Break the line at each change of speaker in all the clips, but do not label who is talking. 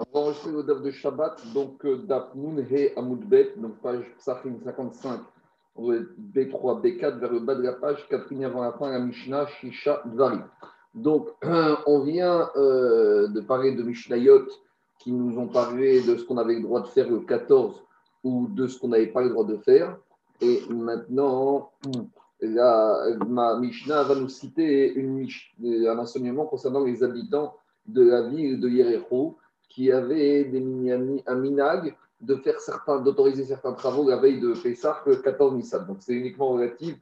Va enregistrer le DAF de Shabbat, donc euh, DAF Nun He Amoudbet, donc page Psachim 55, B3, B4, vers le bas de la page, quatrième avant la fin, la Mishnah Shisha Dvari. Donc, on vient euh, de parler de Mishnayot qui nous ont parlé de ce qu'on avait le droit de faire le 14 ou de ce qu'on n'avait pas le droit de faire. Et maintenant, la, ma Mishnah va nous citer un enseignement concernant les habitants de la ville de Yericho qui avait des, un minag de faire certains, d'autoriser certains travaux la veille de Pessah le 14 Nissan. Donc c'est uniquement relatif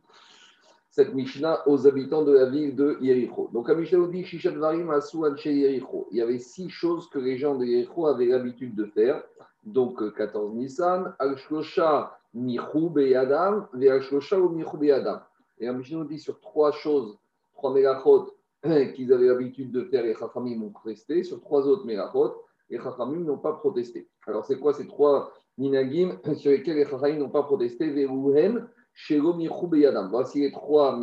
cette Mishnah aux habitants de la ville de Yericho. Donc la Mishnah dit Shishat Varim Asu Yericho. Il y avait six choses que les gens de Yericho avaient l'habitude de faire. Donc 14 Nissan, Al-Shlosha Michou Beyadam, Ve Al-Shlosha ou Michou Beyadam. Et la Mishnah dit sur trois choses, trois mégachot qu'ils avaient l'habitude de faire, les Chachamim ont resté, sur trois autres mégachot les Chachamim n'ont pas protesté. Alors, c'est quoi ces trois minagim sur lesquels les Chachamim n'ont pas protesté? Veruhem, Shelo Beyadam. Voici les trois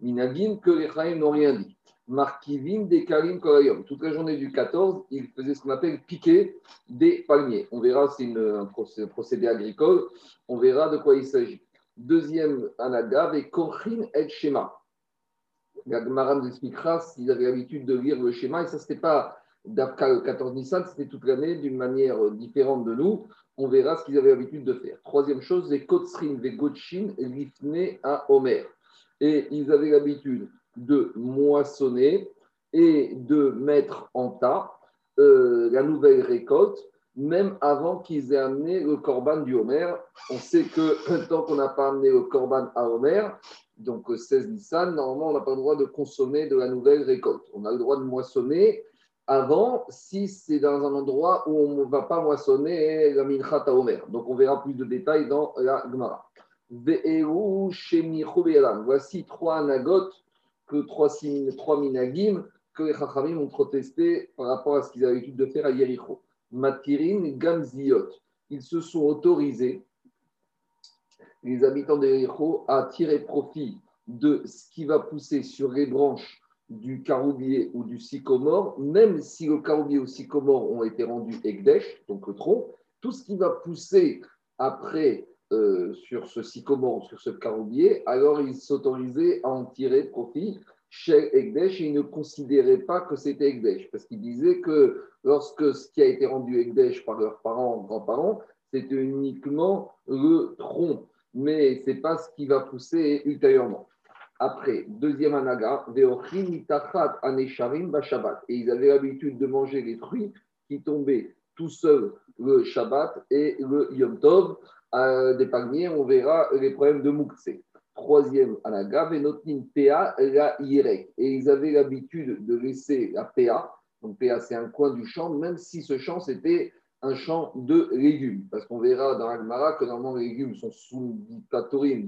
minagim que les Chachamim n'ont rien dit. Markivim Karim Kolayom. Toute la journée du 14, ils faisaient ce qu'on appelle piquer des palmiers. On verra, c'est un procédé agricole, on verra de quoi il s'agit. Deuxième anaga, et Kochin et Shema. La expliquera s'ils avaient l'habitude de lire le schéma, et ça, c'était pas D'Afka le 14 Nissan, c'était toute l'année d'une manière différente de nous. On verra ce qu'ils avaient l'habitude de faire. Troisième chose, les Kotsrin, les Gotchin, Lifne à Homer. Et ils avaient l'habitude de moissonner et de mettre en tas euh, la nouvelle récolte, même avant qu'ils aient amené le corban du Homer. On sait que tant qu'on n'a pas amené le corban à Homer, donc 16 Nissan, normalement, on n'a pas le droit de consommer de la nouvelle récolte. On a le droit de moissonner avant si c'est dans un endroit où on ne va pas moissonner la minchat omer. Donc on verra plus de détails dans la Gemara. Voici trois anagotes, que trois, trois minagim que les Chachamim ont protesté par rapport à ce qu'ils avaient l'habitude de faire à Yericho. Matirin, Gamziot. Ils se sont autorisés, les habitants de Yericho, à tirer profit de ce qui va pousser sur les branches du caroubier ou du sycomore, même si le caroubier ou le sycomore ont été rendus Egdesh, donc le tronc, tout ce qui va pousser après euh, sur ce sycomore, sur ce caroubier, alors ils s'autorisaient à en tirer profit chez Egdesh et ils ne considéraient pas que c'était Egdesh, parce qu'ils disaient que lorsque ce qui a été rendu Egdesh par leurs parents, grands-parents, c'était uniquement le tronc, mais ce n'est pas ce qui va pousser ultérieurement. Après, deuxième anaga, Et ils avaient l'habitude de manger les fruits qui tombaient tout seuls le Shabbat et le Yom Tov. palmiers, on verra les problèmes de Moukse. Troisième anaga, Venotnin Pea la Yirek. Et ils avaient l'habitude de laisser la Pea, donc Pea c'est un coin du champ, même si ce champ c'était un champ de légumes. Parce qu'on verra dans Agmara que normalement les légumes sont sous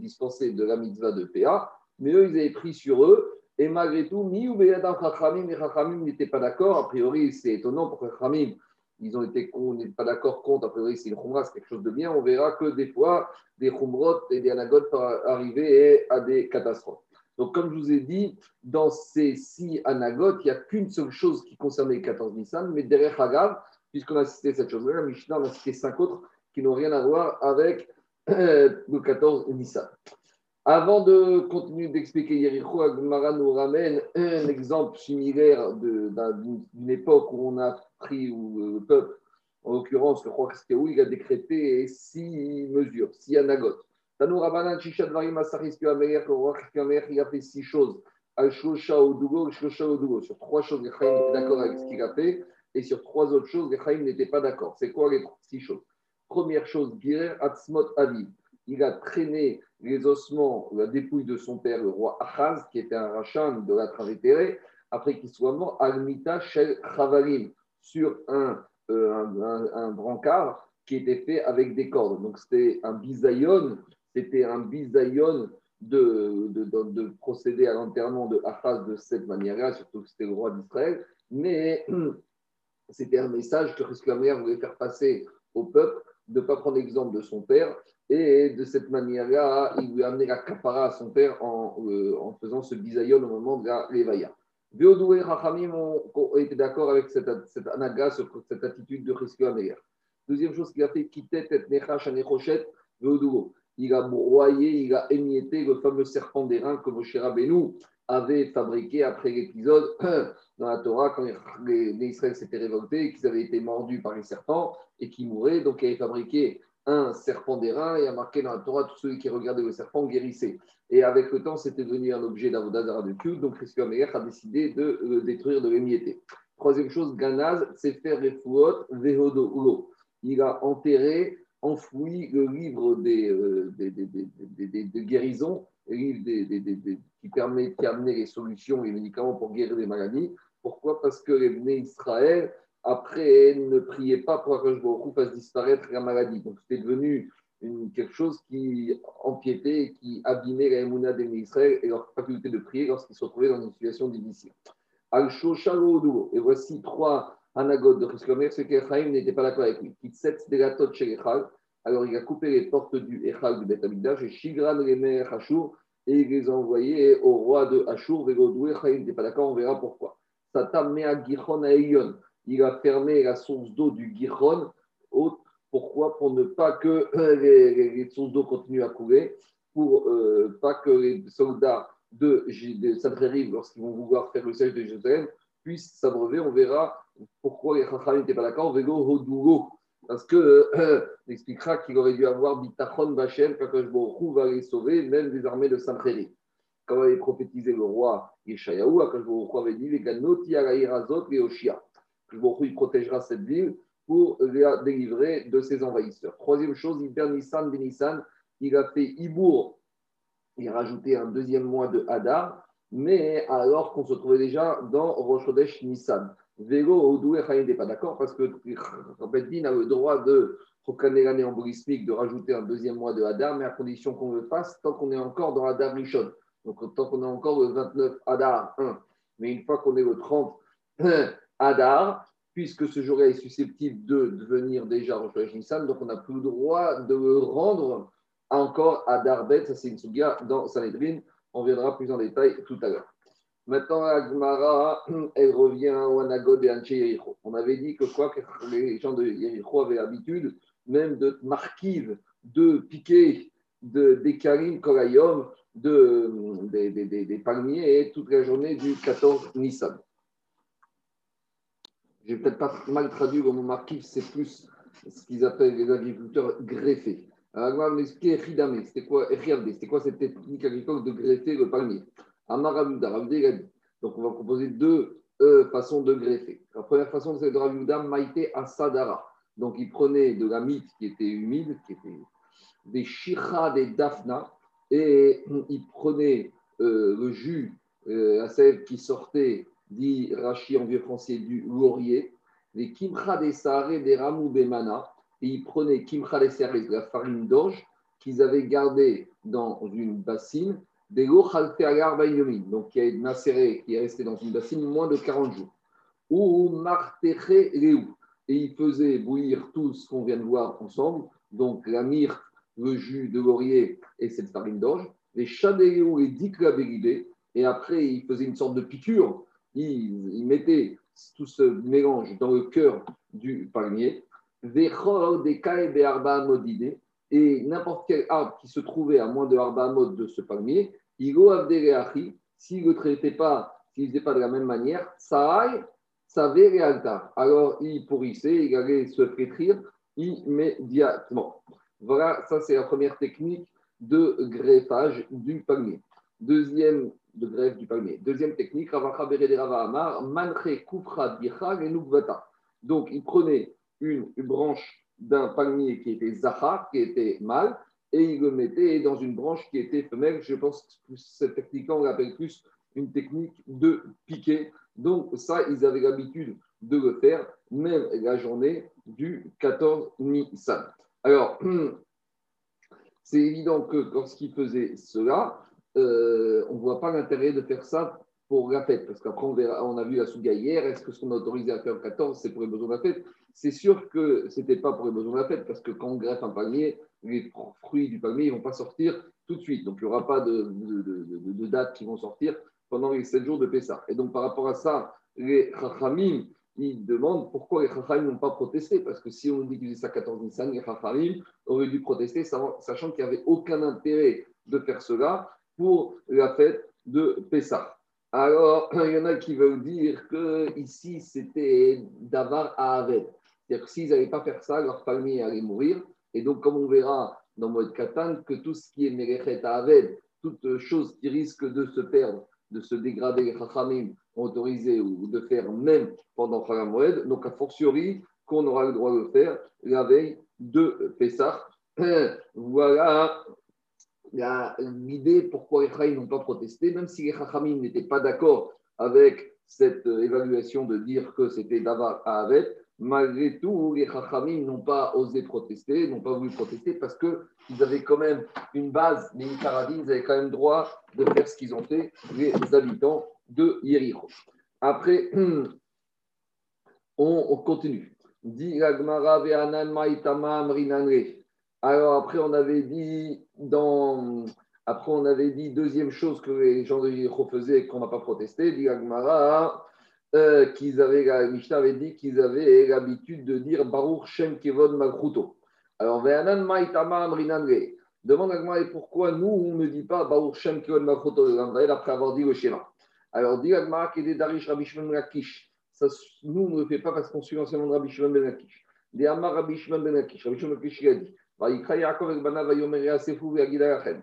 dispensés de la mitzvah de Pea mais eux, ils avaient pris sur eux. Et malgré tout, Mi ou Beyadam Chachamim, et Chachamim n'étaient pas d'accord. A priori, c'est étonnant pour Chachamim. Ils ont été n'est pas d'accord contre, a priori, c'est une Khumra, c'est quelque chose de bien. On verra que des fois, des Khumrot et des Anagot peuvent arriver à des catastrophes. Donc, comme je vous ai dit, dans ces six anagotes, il n'y a qu'une seule chose qui concerne les 14 Nissan, mais derrière Hagav, puisqu'on a cité cette chose-là, la Mishnah, on a cité cinq autres qui n'ont rien à voir avec euh, le 14 Nissan. Avant de continuer d'expliquer Yericho, Agmara nous ramène un exemple similaire d'une époque où on a pris, où le peuple, en l'occurrence le roi où il a décrété six mesures, six anagotes. Tanou Rabanan, Shishat Varim, Asaris, que le roi il a fait six choses. Al-Shosha Odugo, Al-Shosha. Sur trois choses, les Chaim étaient d'accord avec ce qu'il a fait, et sur trois autres choses, les Chaim n'étaient pas d'accord. C'est quoi les six choses? Première chose, Girer Atzmot Aviv il a traîné les ossements, la dépouille de son père, le roi Achaz, qui était un rachan de la Travétéré, après qu'il soit mort, Almita Shel Chavalim, sur un, euh, un, un, brancard qui était fait avec des cordes. Donc c'était un bisayon, c'était un bisayon de, de, de, procéder à l'enterrement de Achaz de cette manière-là, surtout que c'était le roi d'Israël, mais c'était un message que Christ voulait faire passer au peuple de ne pas prendre l'exemple de son père et de cette manière-là, il lui a amené la capara à son père en, euh, faisant ce bisayon au moment de la Levaya. Véodoué Rachamim été d'accord avec cette, cette anaga, cette attitude de Cheskia Meir. Deuxième chose qu'il a fait, quitter et Nechash Anechochet, Véodouo. Il a broyé, il a émietté le fameux serpent des reins que Moshe Rabbeinu avait fabriqué après l'épisode dans la Torah quand les, les Israël s'étaient révoltés, qu'ils avaient été mordus par les serpents et qu'ils mouraient. Donc il avait fabriqué un serpent d'airain et a marqué dans la Torah tout celui qui regardait le serpent guérissait. Et avec le temps, c'était devenu un objet d'Avodazara de culte, donc Christian Améler a décidé de le détruire, de l'émietter. Troisième chose, Ganaz, c'est faire Refouot Vehodo Ulo. Il a enterré, enfoui le livre des, euh, guérisons, le livre qui permet d'amener les solutions, les médicaments pour guérir des maladies. Pourquoi? Parce que les Israël après, ne priez pas pour que fasse disparaître la maladie. Donc, c'était devenu quelque chose qui empiétait, qui abîmait la émouna des Israël et leur faculté de prier lorsqu'ils se retrouvaient dans une situation difficile. Et voici trois anagotes de Christomer, ce qu'Echaim n'était pas d'accord avec lui? Alors, il a coupé les portes du Echal du Beth et Shigran les Hashur, et il les a envoyés au roi de Hashur. Vegodou, Echaim n'était pas d'accord, on verra pourquoi. Satam Mea Gichon Aeyon il a fermé la source d'eau du Giron. Pourquoi Pour ne pas que les, sources d'eau continuent à couler, pour euh, pas que les soldats de, de lorsqu'ils vont vouloir faire le siège de Jérusalem, puissent s'abreuver. On verra pourquoi les Chachamim n'étaient pas d'accord. Vélo Parce que euh, expliquera qu'il aurait dû avoir Bitachon Bachem, quand va les sauver, même des armées de Sancheriv. Comme avait prophétisé le roi Yeshayahu, Akash avait dit Les Ganoti Araïrazot, les Oshia il protégera cette ville pour la délivrer de ses envahisseurs. Troisième chose, Iber Nissan, Benissan, il a fait Ibour, il a rajouté un deuxième mois de Hadar, mais alors qu'on se trouvait déjà dans Rosh Nissan. Vélo, Odoué, n'est pas d'accord parce que Beddin a le droit de proclamer l'année en brismique, de rajouter un deuxième mois de Hadar, mais à condition qu'on le fasse tant qu'on est encore dans Hadar Rishon. Donc tant qu'on est encore le 29 Hadar 1. Mais une fois qu'on est le 30 Adar, puisque ce jour est susceptible de devenir déjà Rosh Nissan, donc on n'a plus le droit de le rendre encore Adar Bet, ça c'est une souga dans Sanhedrin, on viendra plus en détail tout à l'heure. Maintenant, Agmara, elle revient au Anagod et Anche Yericho. On avait dit que quoi que les gens de Yericho avaient l'habitude même de marquive, de piquer de, des karim kolayom, de, des, des, des, palmiers toute la journée du 14 Nissan. Je vais peut-être pas mal traduit le mot marquif, c'est plus ce qu'ils appellent les agriculteurs greffés. Alors, c'était quoi, c'était quoi cette technique agricole de greffer le palmier? Donc, on va proposer deux euh, façons de greffer. La première façon, c'est de Raviuda Maïté Asadara. Donc, il prenait de la mythe qui était humide, qui était des shira, des daphna, et il prenait euh, le jus, euh, la sève qui sortait dit Rachi en vieux français, du laurier, les kimcha des saré des ramou bemana, et ils prenaient kimcha des saré, la farine d'orge, qu'ils avaient gardée dans une bassine, des lochalte agar donc qui est macéré, qui est resté dans une bassine moins de 40 jours. Ou marteche leu, et ils faisaient bouillir tout ce qu'on vient de voir ensemble, donc la myrte, le jus de laurier et cette farine d'orge, les chadéléou et dikla et après ils faisaient une sorte de piqûre il, mettait tout ce mélange dans le cœur du palmier, et n'importe quel arbre qui se trouvait à moins de Arba de ce palmier, s'il ne le traitait pas, s'il ne faisait pas de la même manière, ça savait Alors il pourrissait, il allait se flétrir immédiatement. Voilà, ça c'est la première technique de greffage du palmier. Deuxième de grève du palmier. Deuxième technique, Donc, il prenait une, branche d'un palmier qui était zahar, qui était mâle, et il le mettait dans une branche qui était femelle. Je pense que cette technique on l'appelle plus une technique de piquer. Donc, ça, ils avaient l'habitude de le faire, même la journée du 14 Nissan. Alors, c'est évident que lorsqu'ils faisaient cela, euh, on ne voit pas l'intérêt de faire ça pour la fête. Parce qu'après, on, a vu la souga hier. Est-ce que ce qu'on a autorisé à faire le 14, c'est pour les besoins de la fête? C'est sûr que ce n'était pas pour les besoins de la fête. Parce que quand on greffe un palmier, les fruits du palmier ne vont pas sortir tout de suite. Donc, il n'y aura pas de, de, dates qui vont sortir pendant les 7 jours de Pessah. Et donc, par rapport à ça, les Chachamim, ils demandent pourquoi les Chachamim n'ont pas protesté? Parce que si on dit qu'ils ça 14 Nissan, les Chachamim auraient dû protester, sachant qu'il n'y avait aucun intérêt de faire cela pour la fête de Pessah. Alors, il y en a qui veulent dire que ici c'était Davar à Aved. C'est-à-dire que s'ils n'allaient pas faire ça, leur famille allait mourir. Et donc, comme on verra dans Moed Katan, que tout ce qui est Merechet à Aved, toute chose qui risque de se perdre, de se dégrader, les Chachamim ont autorisé ou de faire même pendant Moed, donc a fortiori qu'on aura le droit de le faire la veille de Pessah. Voilà l'idée pourquoi les Chachamim n'ont pas protesté, même si les Chachamim n'étaient pas d'accord avec cette euh, évaluation de dire que c'était Davar à Avet, malgré tout, les Chachamim n'ont pas osé protester, n'ont pas voulu protester parce qu'ils avaient quand même une base, mais une ils avaient quand même droit de faire ce qu'ils ont fait, les habitants de Yericho. Après, on, continue. Alors après, on avait dit dans après, on avait dit deuxième chose que les gens de Yericho faisaient et qu'on n'a pas protesté. Dit euh, qu'ils avaient, Mishnah avait dit qu'ils avaient l'habitude de dire Baruch Shem Kevon Malchuto. Alors, Ve'anan Maitama Amrinanre. Demande à Gmara pourquoi nous, on ne dit pas Baruch Shem Kevon Malchuto après avoir dit le schéma. Alors, dit Agmara qui est Darish Rabbi Shimon Lakish. Ça, nous, on ne le fait pas parce qu'on suit l'enseignement de Rabbi Shimon Ben Lakish. Des Amar Rabbi Shimon Ben. Rabbi Shimon Ben il a dit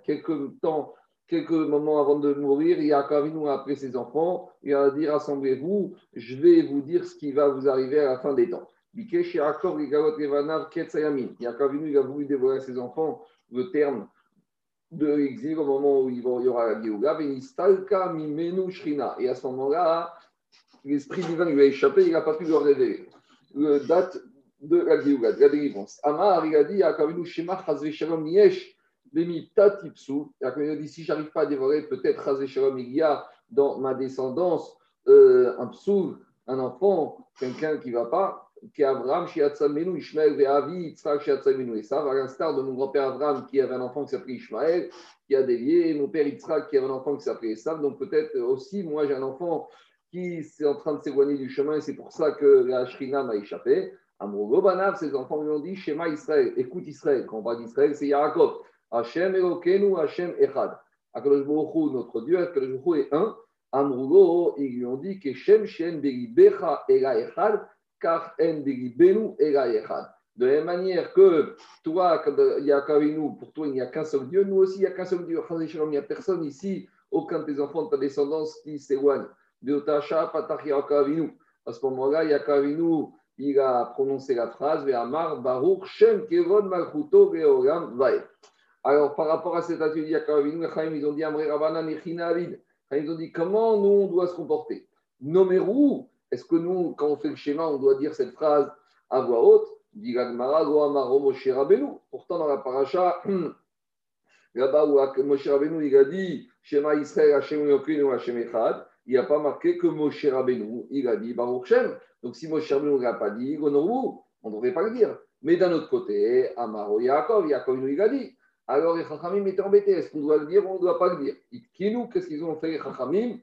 Quelques temps, quelques moments avant de mourir, Yaakov nous a appelé ses enfants, il a dit Rassemblez-vous, je vais vous dire ce qui va vous arriver à la fin des temps. Yaakov il a voulu dévoiler à ses enfants le terme de l'exil au moment où il y aura la Géouga, et à ce moment-là, l'esprit divin lui a échappé, il n'a pas pu le révéler. De la de la délivrance. Amar, il a dit Yaakov Shema Shalom Yesh il a dit si j'arrive pas à dévorer, peut-être il y a dans ma descendance euh, un psou, un enfant, quelqu'un qui ne va pas, qui est Abraham, Shiatzamenu, Ishmael, Ve'avi, Yitzhak, Shiatzamenu. Et ça, à l'instar de mon grand-père Abraham qui avait un enfant qui s'appelait Ishmael, qui a dévié, mon père Yitzhak qui avait un enfant qui s'appelait Esav. Donc peut-être aussi, moi j'ai un enfant qui est en train de s'éloigner du chemin et c'est pour ça que la Shrina m'a échappé. Amrogo Banav, ses enfants lui ont dit Shema Israël, écoute Israël. Quand on parle d'Israël, c'est Yaakov. Hachem Elokenu, Hachem Echad. Akadosh notre Dieu, Akadosh est un. Amrugo, ils lui ont dit que Shem Beribecha Ela Echad, car En Beribenu Ela Echad. De la même manière que toi, il y a pour toi, il n'y a qu'un seul Dieu, nous aussi, il n'y a qu'un seul Dieu. Il n'y a personne ici, aucun de tes enfants, de ta descendance qui s'éloigne. De Otasha, Patach. À ce moment-là, Yakavinu, il a prononcé la phrase, Ve'amar Baruch Shem Kevon Malchuto Ve'olam Vae. Alors, par rapport à cet atelier, ils ont dit Ils ont dit comment nous, on doit se comporter? Nomerou, est-ce que nous, quand on fait le schéma, on doit dire cette phrase à voix haute? Pourtant, dans la paracha, là-bas où Moshe Rabbeinu, il a dit Shema Israël, Hashem Yokinu, Hashem Echad, il a pas marqué que Moshe Rabbeinu, il a dit Baruch. Donc, si Moshe Rabbeinu n'a pas dit Gonoru, on ne devrait pas le dire. Mais d'un autre côté, Amaro Yaakov, Yaakov, il a dit alors les Chachamim étaient embêtés. Est-ce qu'on doit le dire ou on ne doit pas le dire? Kinou, qu'est-ce qu'ils ont fait les Chachamim?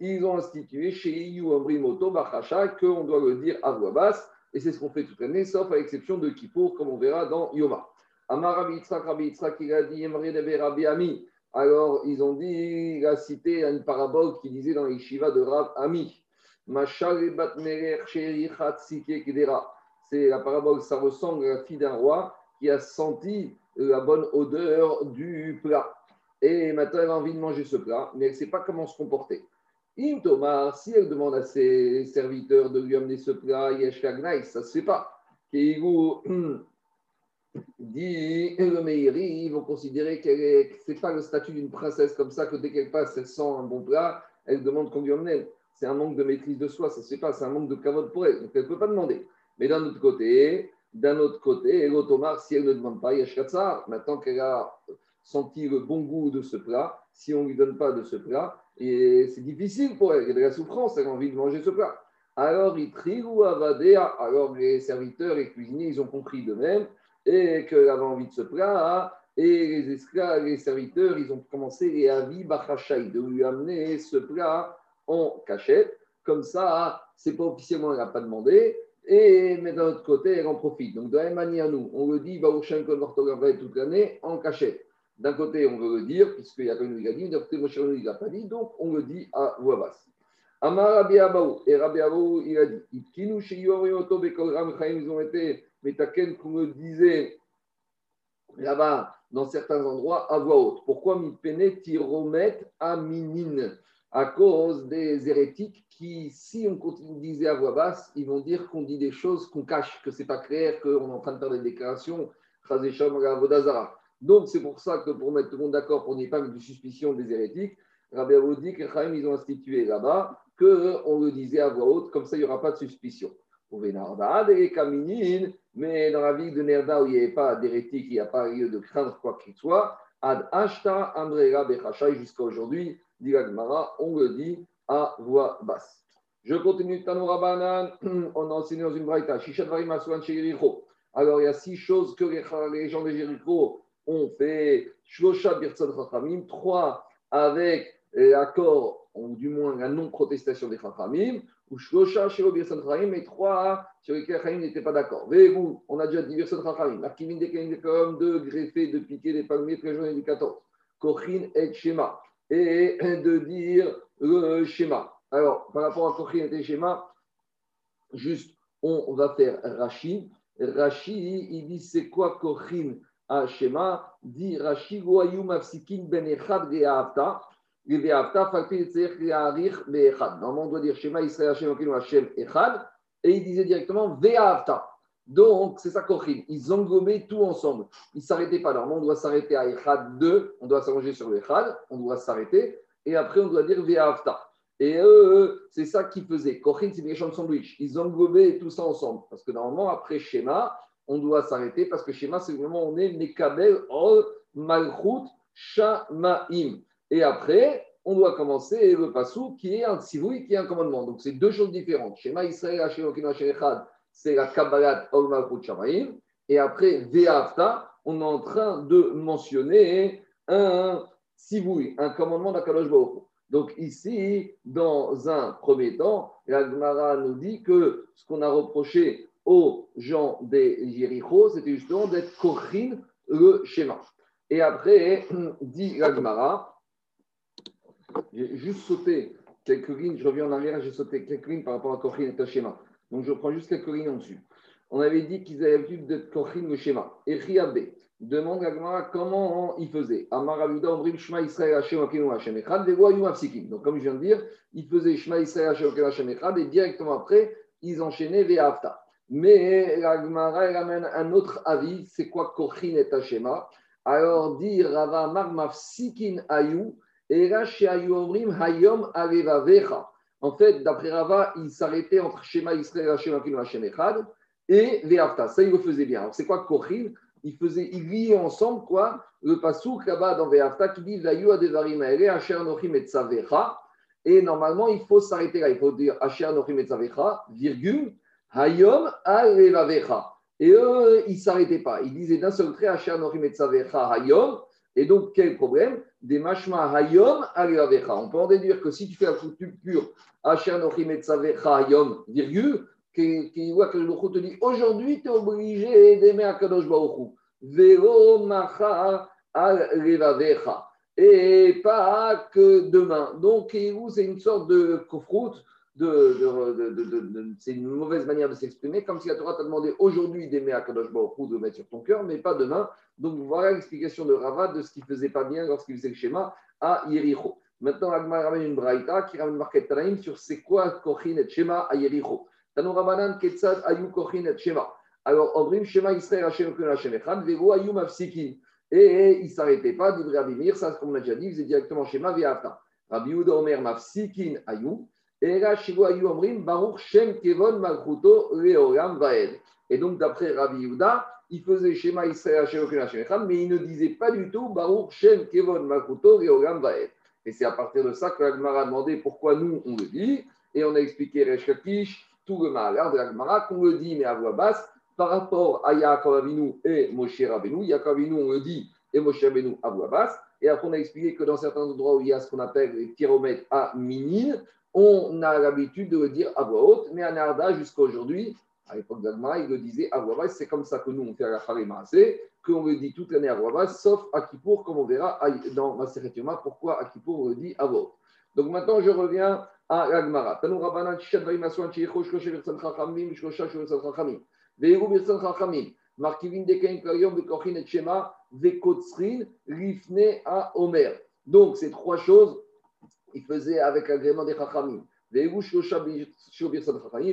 Ils ont institué chez Iyu Ambrimoto Bachacha qu'on doit le dire à voix basse. Et c'est ce qu'on fait toute l'année, sauf à l'exception de Kippour, comme on verra dans Yoma. Amar Rabbi Yitzhak, Rabbi Yitzhak, il a dit Rabbi Ami. Alors, ils ont dit, il a cité une parabole qui disait dans les Shiva de Rav Ami. C'est la parabole, ça ressemble à la fille d'un roi qui a senti la bonne odeur du plat. Et maintenant, elle a envie de manger ce plat, mais elle ne sait pas comment se comporter. In Thomas, si elle demande à ses serviteurs de lui amener ce plat, ça ne se fait pas. dit le Meiri, ils vont considérer que ce n'est pas le statut d'une princesse comme ça, que dès qu'elle passe, elle sent un bon plat, elle demande qu'on lui emmène. C'est un manque de maîtrise de soi, ça se fait pas, c'est un manque de cavote pour elle. Donc elle peut pas demander. Mais d'un autre côté, d'un autre côté, l'automar, si elle ne demande pas, Yashkatsar, maintenant qu'elle a senti le bon goût de ce plat, si on ne lui donne pas de ce plat, et c'est difficile pour elle, il y a de la souffrance, elle a envie de manger ce plat. Alors, ou alors les serviteurs et cuisiniers, ils ont compris de même, et qu'elle avait envie de ce plat, Et les esclaves, les serviteurs, ils ont commencé les avis bachachai, de lui amener ce plat en cachette. Comme ça, c'est pas officiellement, elle n'a pas demandé. Et, mais d'un autre côté, elle en profite. Donc, de la même manière, nous, on le dit, va au Kol toute l'année en cachette. D'un côté, on veut le dire, puisqu'il y a une dit, d'un côté, il n'a pas dit, donc on le dit à voix basse. Amar Rabbi et Rabbi il a dit, ils ont été, mais taken qu'on me disait là-bas, dans certains endroits, à voix haute. Pourquoi Mipene Tiromet Aminin À cause des hérétiques qui, si on continue de dire à voix basse, ils vont dire qu'on dit des choses qu'on cache, que c'est pas clair, qu'on est en train de faire des déclarations. Donc, c'est pour ça que pour mettre tout le monde d'accord, pour n'y pas de suspicion des hérétiques, Rabbi Abou dit que ils ont institué là-bas qu'on le disait à voix haute, comme ça, il n'y aura pas de suspicion. Mais dans la ville de Nerda, où il n'y avait pas d'hérétique, il n'y a pas lieu de craindre quoi qu'il soit, Ad Ashta Amrega Bechashai, jusqu'à aujourd'hui, dit on le dit à voix basse. Je continue Tanoura Banan, on a enseigné dans une braïta, Shishat Varim Asuan Alors, il y a six choses que les gens de Jéricho on fait. Shlosha Birtzad Chachamim, trois avec l'accord, ou du moins la non-protestation des Chachamim, ou Shlosha Shelo Birtzad Chachamim, et trois sur lesquels n'étaient pas d'accord. Voyez-vous, on a déjà dit Birtzad Chachamim, Akimin de comme de greffer, de piquer des palmiers très jeunes du 14, Kochin et Shema, et de dire le Shema. Alors, par rapport à Kochin et Shema, juste, on va faire Rashi. Rashi, il dit c'est quoi Kochin à Shema, dit Rashi Goayum Afsikin Ben Echad Ve'avta, Normalement, on doit dire Shema Israël Hashem Echad, et il disait directement Ve'avta. Donc, c'est ça Kochin. Ils englobaient tout ensemble. Ils ne s'arrêtaient pas. Normalement, on doit s'arrêter à Echad 2, on doit s'allonger sur le Echad, on doit s'arrêter, et après, on doit dire Ve'avta. Et eux, c'est ça qu'ils faisaient. Kochin, c'est des champs de sandwich. Ils englobaient tout ça ensemble. Parce que normalement, après Shema, on doit s'arrêter parce que schéma, c'est vraiment on est Mekabel Ol Malchut Shamaim. Et après, on doit commencer le passou qui est un tsivoui, qui est un commandement. Donc, c'est deux choses différentes. Shema Israël, Hashem Echad, c'est la Kabbalat Ol Malchut Shamaim. Et après, Ve'afta, on est en train de mentionner un tsivoui, un commandement d'Akadosh Baruch donc ici, dans un premier temps, la Gemara nous dit que ce qu'on a reproché aux gens des Jéricho, c'était justement d'être Kochin le schéma. Et après, dit l'Agmara, j'ai juste sauté quelques lignes, je reviens en arrière, j'ai sauté quelques lignes par rapport à Kochin et le schéma. Donc je prends juste quelques lignes en dessus. On avait dit qu'ils avaient l'habitude d'être Kochin le schéma. Et Riabé demande l'Agmara comment il faisait. Amaravuda Omrim Shema Israël Hashem Akinu Hashem Echad, Donc comme je viens de dire, il faisait Shema Israël Hashem Hashem Echad et directement après, ils enchaînaient Ve'afta. Mais la Gemara ramène un autre avis, c'est quoi Kochin et Hashema Alors dit Rava Marmaf Sikin Ayu, et Hayom. En fait, d'après Rava, il s'arrêtait entre Shema Israël, Hashem Akinu Hashem Echad et Ve'afta. Ça, il le faisait bien. Alors, c'est quoi Kochin il faisait, il liait ensemble quoi le pasouk là-bas dans Ve'afta qui dit Vayu Adevarim Aere Asher Nochim et Tzavecha. Et normalement, il faut s'arrêter là. Il faut dire Asher Nochim et Tzavecha, virgule. Hayom alevavecha. Et eux, ils ne s'arrêtaient pas. Ils disaient d'un seul trait, Asher norim hayom. Et donc, quel problème Des mashma hayom alevavecha. On peut en déduire que si tu fais la couture pure, Asher norim hayom, virgule, qui voit que le te dit aujourd'hui, tu es obligé d'aimer Akadosh Baruch Vero macha alevavecha. Et pas que demain. Donc, c'est une sorte de kofroute de, c'est une mauvaise manière de s'exprimer, comme si la Torah t'a demandé aujourd'hui d'aimer Akadosh Baruch de le mettre sur ton cœur, mais pas demain. Donc voilà l'explication de Rava de ce qu'il faisait pas bien lorsqu'il faisait le schéma à Yericho. Maintenant, Agma ramène une braïta qui ramène Market Tanaïm sur c'est quoi Kochin et Shema à Yericho. Tano Rabanan Ketzad Ayu Kochin et Shema. Alors, Obrim Shema Israël Hashem Kun Hashem Echad, Vego Ayu Mafsikin. Et il ne s'arrêtait pas, Mir, ça, comme on a déjà dit, il faisait directement Shema via Afta. Rabbi Omer Mafsikin Ayu. Et donc, d'après Rabbi Yuda, il faisait Shema Israël mais il ne disait pas du tout Baruch Shem Kevon Makuto Leolam Vaed. Et c'est à partir de ça que l'Agmara a demandé pourquoi nous on le dit. Et on a expliqué Resh tout le malheur de l'Agmara, qu'on le dit mais à voix basse, par rapport à Yaakov Avinu et Moshe Rabbeinu. Yaakov Avinu, on le dit et Moshe Rabbeinu à Abbas. Et après, on a expliqué que dans certains endroits où il y a ce qu'on appelle les kilomètres à minin, on a l'habitude de le dire à voix haute, mais à Narda, jusqu'à aujourd'hui, à l'époque d'Agma, il le disait à voix basse. C'est comme ça que nous, on fait à la Maasé, qu'on le dit toute l'année à voix basse, sauf à Kippour, comme on verra dans ma Yoma, pourquoi à Kippour on le dit à voix haute. Donc maintenant, je reviens à l'Agmara. Tanou Rabbanan, Chishat Vaïmaswan, Chicho, Shkoshe, Versan Chachamim, Shkosha, Versan Chachamim. Veirou, Versan Chachamim. Markivin, Dekain, Kayom, Bekochin, et Vekotsrin, Rifne, à Omer. Donc, ces trois choses, il faisait avec l'agrément des Chachamim.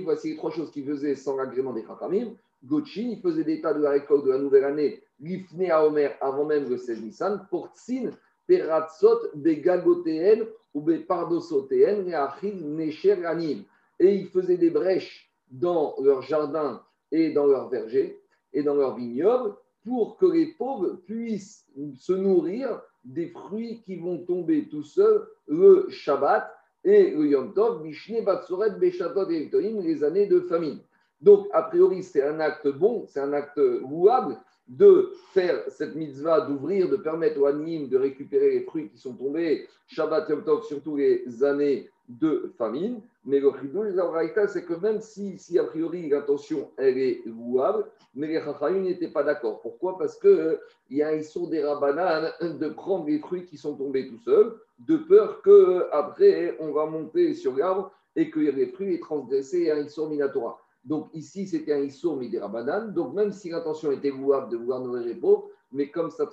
Voici les trois choses qu'il faisait sans l'agrément des Chachamim. Gotchin, il faisait l'état de la récolte de la nouvelle année, Lifne à Omer, avant même le 16 Nissan. Portsin, Peratzot, Begagotéen ou Bepardosotéen, Reachim, Necher, Anim. Et il faisait des brèches dans leur jardin et dans leur verger et dans leur vignoble pour que les pauvres puissent se nourrir des fruits qui vont tomber tout seuls le Shabbat et le Yom Tov, Mishne Batsoret, Beshatot et les années de famine. Donc, a priori, c'est un acte bon, c'est un acte louable de faire cette mitzvah, d'ouvrir, de permettre aux animes de récupérer les fruits qui sont tombés, Shabbat Yom Tov, surtout les années de famine. Mais le chidouj de c'est que même si, si a priori l'intention elle est louable, mais les Chachamim n'étaient pas d'accord. Pourquoi? Parce qu'il euh, il y a un sourd des Rabbanan de prendre les fruits qui sont tombés tout seuls, de peur qu'après on va monter sur l'arbre et que les fruits aient transgressé un Issour Minatora. Donc ici, c'était un Issour Midirabanan. Donc même si l'intention était louable de vouloir nourrir les pauvres, mais comme ça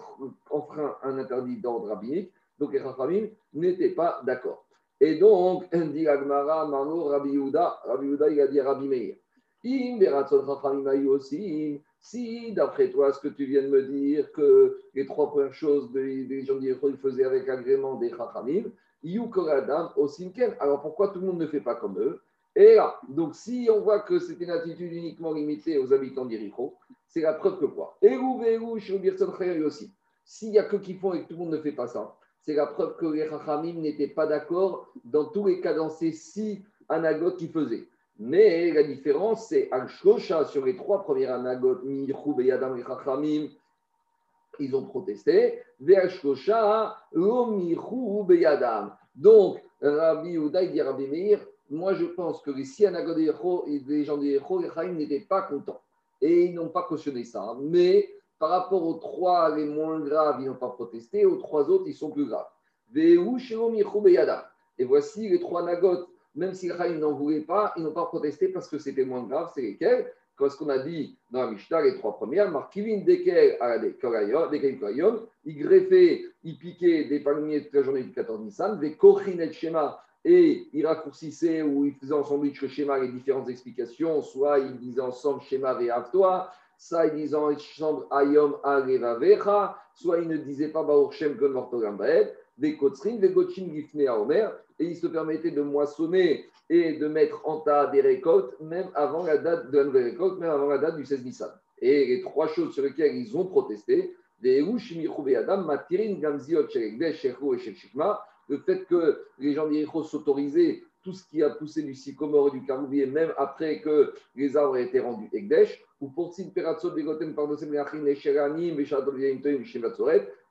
enfreint un interdit d'ordre rabbinique, donc les Chachamim n'étaient pas d'accord. Et donc, dit Agmara, Marno, Rabbi Yehuda, Rabbi Yehuda, il a dit Rabbi Meir. aussi, si d'après toi, ce que tu viens de me dire, que les trois premières choses des gens d'Yécho, ils faisaient avec agrément des Chachamim, Yukoradam Osimken. Alors pourquoi tout le monde ne fait pas comme eux? Et là, donc si on voit que c'est une attitude uniquement limitée aux habitants d'Yécho, c'est la preuve que quoi? Et aussi. S'il n'y a que qui font et que tout le monde ne fait pas ça, c'est la preuve que les Chachamim n'étaient pas d'accord dans tous les cas dans ces six anagotes qu'ils faisaient. Mais la différence, c'est Al-Shosha sur les trois premières anagotes, Michou, et Adam et Chachamim, ils ont protesté. Ve'al-Shosha, Lo Beyadam. Donc, Rabbi Uda, dit Rabbi Meir, moi je pense que les six anagotes et les gens des Chachamim n'étaient pas contents. Et ils n'ont pas cautionné ça. Mais par rapport aux trois les moins graves, ils n'ont pas protesté. Aux trois autres, ils sont plus graves. Et voici les trois nagotes. Même si les n'en voulaient pas, ils n'ont pas protesté parce que c'était moins grave. C'est lesquels? Comme ce qu'on a dit dans la Mishnah, les trois premières, Markivin Dekel Koyom, ils greffaient, ils piquaient des palmiers toute la journée du 14 Nissan, des Kochinet Shema, et ils raccourcissaient ou ils faisaient ensemble le schéma les différentes explications, soit ils disaient ensemble schéma toi ça disaient ensemble ayom vecha, soit ils ne disaient pas Baruch Shem que Mortogambaed, des Kotsrin, des Gotchin Gifne à Omer, et ils se permettaient de moissonner et de mettre en tas des récoltes, même avant la date de la nouvelle récolte, même avant la date du 16 Nissan. Et les trois choses sur lesquelles ils ont protesté, des Adam, Matirin, Gamziot, Shechou et Shekshikma, le fait que les gens d'Yericho s'autorisaient tout ce qui a poussé du sycomore et du caroubier, même après que les arbres aient été rendus Ekdesh, ou pour Yachin, Esheranim,